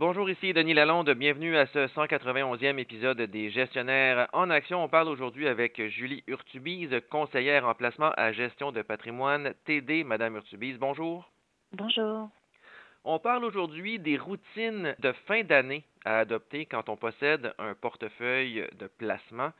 Bonjour, ici Denis Lalonde. Bienvenue à ce 191e épisode des Gestionnaires en action. On parle aujourd'hui avec Julie Urtubise, conseillère en placement à gestion de patrimoine TD. Madame Urtubise, bonjour. Bonjour. On parle aujourd'hui des routines de fin d'année à adopter quand on possède un portefeuille de placement.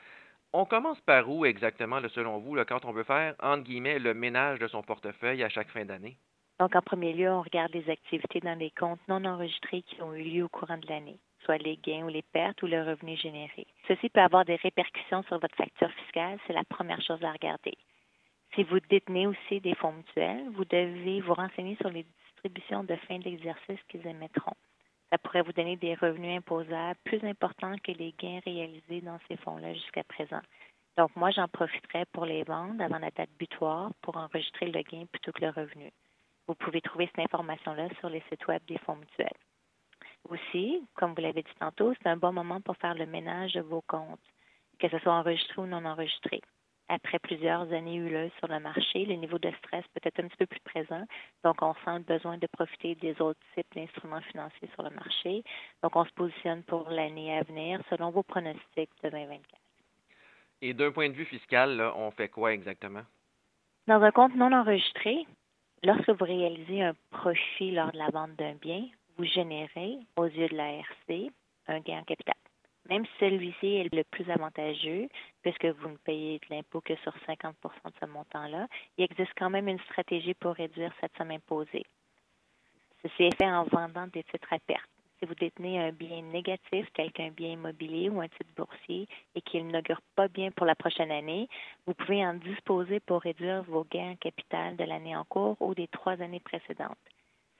On commence par où exactement, selon vous, quand on veut faire, entre guillemets, le ménage de son portefeuille à chaque fin d'année? Donc, en premier lieu, on regarde les activités dans les comptes non enregistrés qui ont eu lieu au courant de l'année, soit les gains ou les pertes ou le revenu généré. Ceci peut avoir des répercussions sur votre facture fiscale, c'est la première chose à regarder. Si vous détenez aussi des fonds mutuels, vous devez vous renseigner sur les distributions de fin d'exercice qu'ils émettront. Ça pourrait vous donner des revenus imposables plus importants que les gains réalisés dans ces fonds-là jusqu'à présent. Donc, moi, j'en profiterai pour les vendre avant la date butoir pour enregistrer le gain plutôt que le revenu. Vous pouvez trouver cette information-là sur les sites web des fonds mutuels. Aussi, comme vous l'avez dit tantôt, c'est un bon moment pour faire le ménage de vos comptes, que ce soit enregistré ou non enregistré. Après plusieurs années huleuses sur le marché, le niveau de stress peut être un petit peu plus présent. Donc, on sent le besoin de profiter des autres types d'instruments financiers sur le marché. Donc, on se positionne pour l'année à venir selon vos pronostics de 2024. Et d'un point de vue fiscal, on fait quoi exactement? Dans un compte non enregistré, Lorsque vous réalisez un profit lors de la vente d'un bien, vous générez, aux yeux de l'ARC, un gain en capital. Même celui-ci est le plus avantageux, puisque vous ne payez de l'impôt que sur 50% de ce montant-là, il existe quand même une stratégie pour réduire cette somme imposée. Ceci est fait en vendant des titres à perte si vous détenez un bien négatif tel qu'un bien immobilier ou un titre boursier et qu'il n'augure pas bien pour la prochaine année, vous pouvez en disposer pour réduire vos gains en capital de l'année en cours ou des trois années précédentes.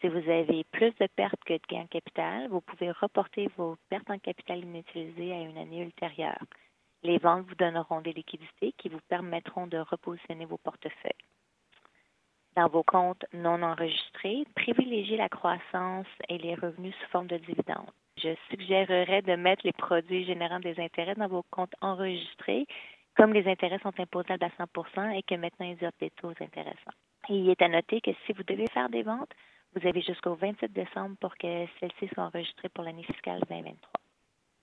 Si vous avez plus de pertes que de gains en capital, vous pouvez reporter vos pertes en capital inutilisées à une année ultérieure. Les ventes vous donneront des liquidités qui vous permettront de repositionner vos portefeuilles dans vos comptes non enregistrés, privilégiez la croissance et les revenus sous forme de dividendes. Je suggérerais de mettre les produits générant des intérêts dans vos comptes enregistrés, comme les intérêts sont imposables à 100% et que maintenant ils offrent des taux intéressants. il est à noter que si vous devez faire des ventes, vous avez jusqu'au 27 décembre pour que celles-ci soient enregistrées pour l'année fiscale 2023.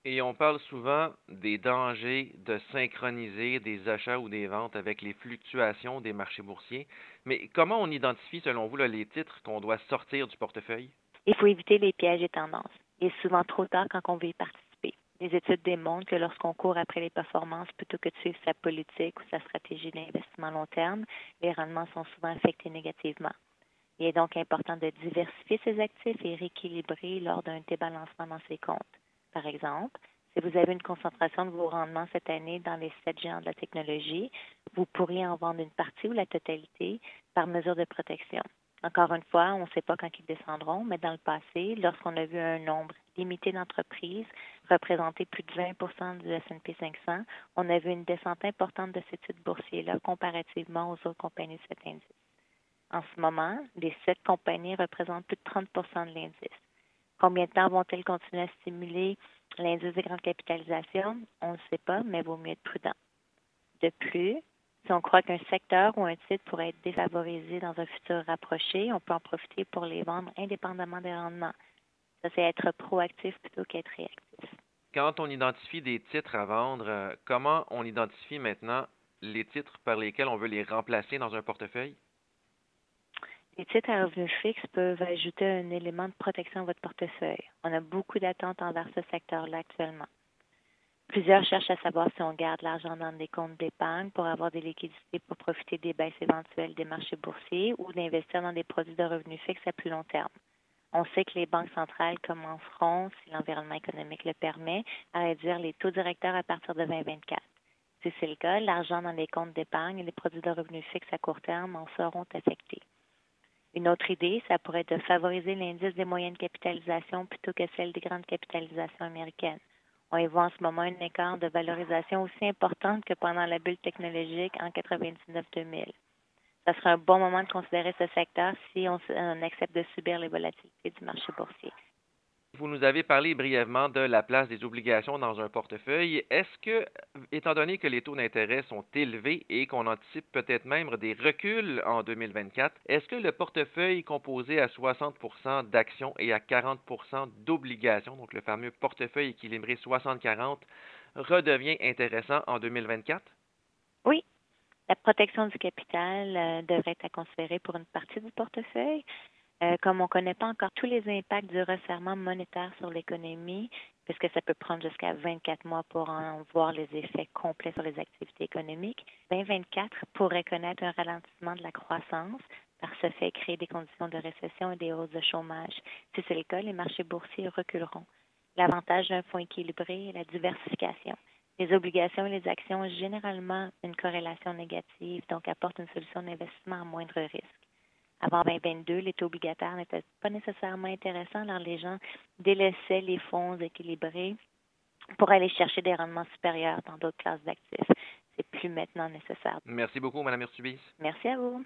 Et on parle souvent des dangers de synchroniser des achats ou des ventes avec les fluctuations des marchés boursiers. Mais comment on identifie, selon vous, les titres qu'on doit sortir du portefeuille? Il faut éviter les pièges et tendances. Il est souvent trop tard quand on veut y participer. Les études démontrent que lorsqu'on court après les performances plutôt que de suivre sa politique ou sa stratégie d'investissement long terme, les rendements sont souvent affectés négativement. Il est donc important de diversifier ses actifs et rééquilibrer lors d'un débalancement dans ses comptes. Par exemple, si vous avez une concentration de vos rendements cette année dans les sept géants de la technologie, vous pourriez en vendre une partie ou la totalité par mesure de protection. Encore une fois, on ne sait pas quand ils descendront, mais dans le passé, lorsqu'on a vu un nombre limité d'entreprises représenter plus de 20% du S&P 500, on a vu une descente importante de ce titre boursier-là comparativement aux autres compagnies de cet indice. En ce moment, les sept compagnies représentent plus de 30% de l'indice. Combien de temps vont-elles continuer à stimuler l'indice de grande capitalisation? On ne sait pas, mais vaut mieux être prudent. De plus, si on croit qu'un secteur ou un titre pourrait être défavorisé dans un futur rapproché, on peut en profiter pour les vendre indépendamment des rendements. Ça, c'est être proactif plutôt qu'être réactif. Quand on identifie des titres à vendre, euh, comment on identifie maintenant les titres par lesquels on veut les remplacer dans un portefeuille? Les titres à revenus fixes peuvent ajouter un élément de protection à votre portefeuille. On a beaucoup d'attentes envers ce secteur-là actuellement. Plusieurs cherchent à savoir si on garde l'argent dans des comptes d'épargne pour avoir des liquidités pour profiter des baisses éventuelles des marchés boursiers ou d'investir dans des produits de revenus fixes à plus long terme. On sait que les banques centrales commenceront, si l'environnement économique le permet, à réduire les taux directeurs à partir de 2024. Si c'est le cas, l'argent dans les comptes d'épargne et les produits de revenus fixes à court terme en seront affectés. Une autre idée, ça pourrait être de favoriser l'indice des moyennes capitalisations plutôt que celle des grandes capitalisations américaines. On y voit en ce moment un écart de valorisation aussi importante que pendant la bulle technologique en 99-2000. Ça serait un bon moment de considérer ce secteur si on, accepte de subir les volatilités du marché boursier. Vous nous avez parlé brièvement de la place des obligations dans un portefeuille. Est-ce que, étant donné que les taux d'intérêt sont élevés et qu'on anticipe peut-être même des reculs en 2024, est-ce que le portefeuille composé à 60% d'actions et à 40% d'obligations, donc le fameux portefeuille équilibré 60-40, redevient intéressant en 2024? Oui. La protection du capital euh, devrait être à considérer pour une partie du portefeuille. Euh, comme on ne connaît pas encore tous les impacts du resserrement monétaire sur l'économie, puisque ça peut prendre jusqu'à 24 mois pour en voir les effets complets sur les activités économiques, 2024 pourrait connaître un ralentissement de la croissance par ce fait créer des conditions de récession et des hausses de chômage. Si c'est le cas, les marchés boursiers reculeront. L'avantage d'un fonds équilibré est la diversification. Les obligations et les actions ont généralement une corrélation négative, donc apportent une solution d'investissement à moindre risque. Avant 2022, les taux obligataires n'étaient pas nécessairement intéressants, alors les gens délaissaient les fonds équilibrés pour aller chercher des rendements supérieurs dans d'autres classes d'actifs. C'est plus maintenant nécessaire. Merci beaucoup, Mme Urtubis. Merci à vous.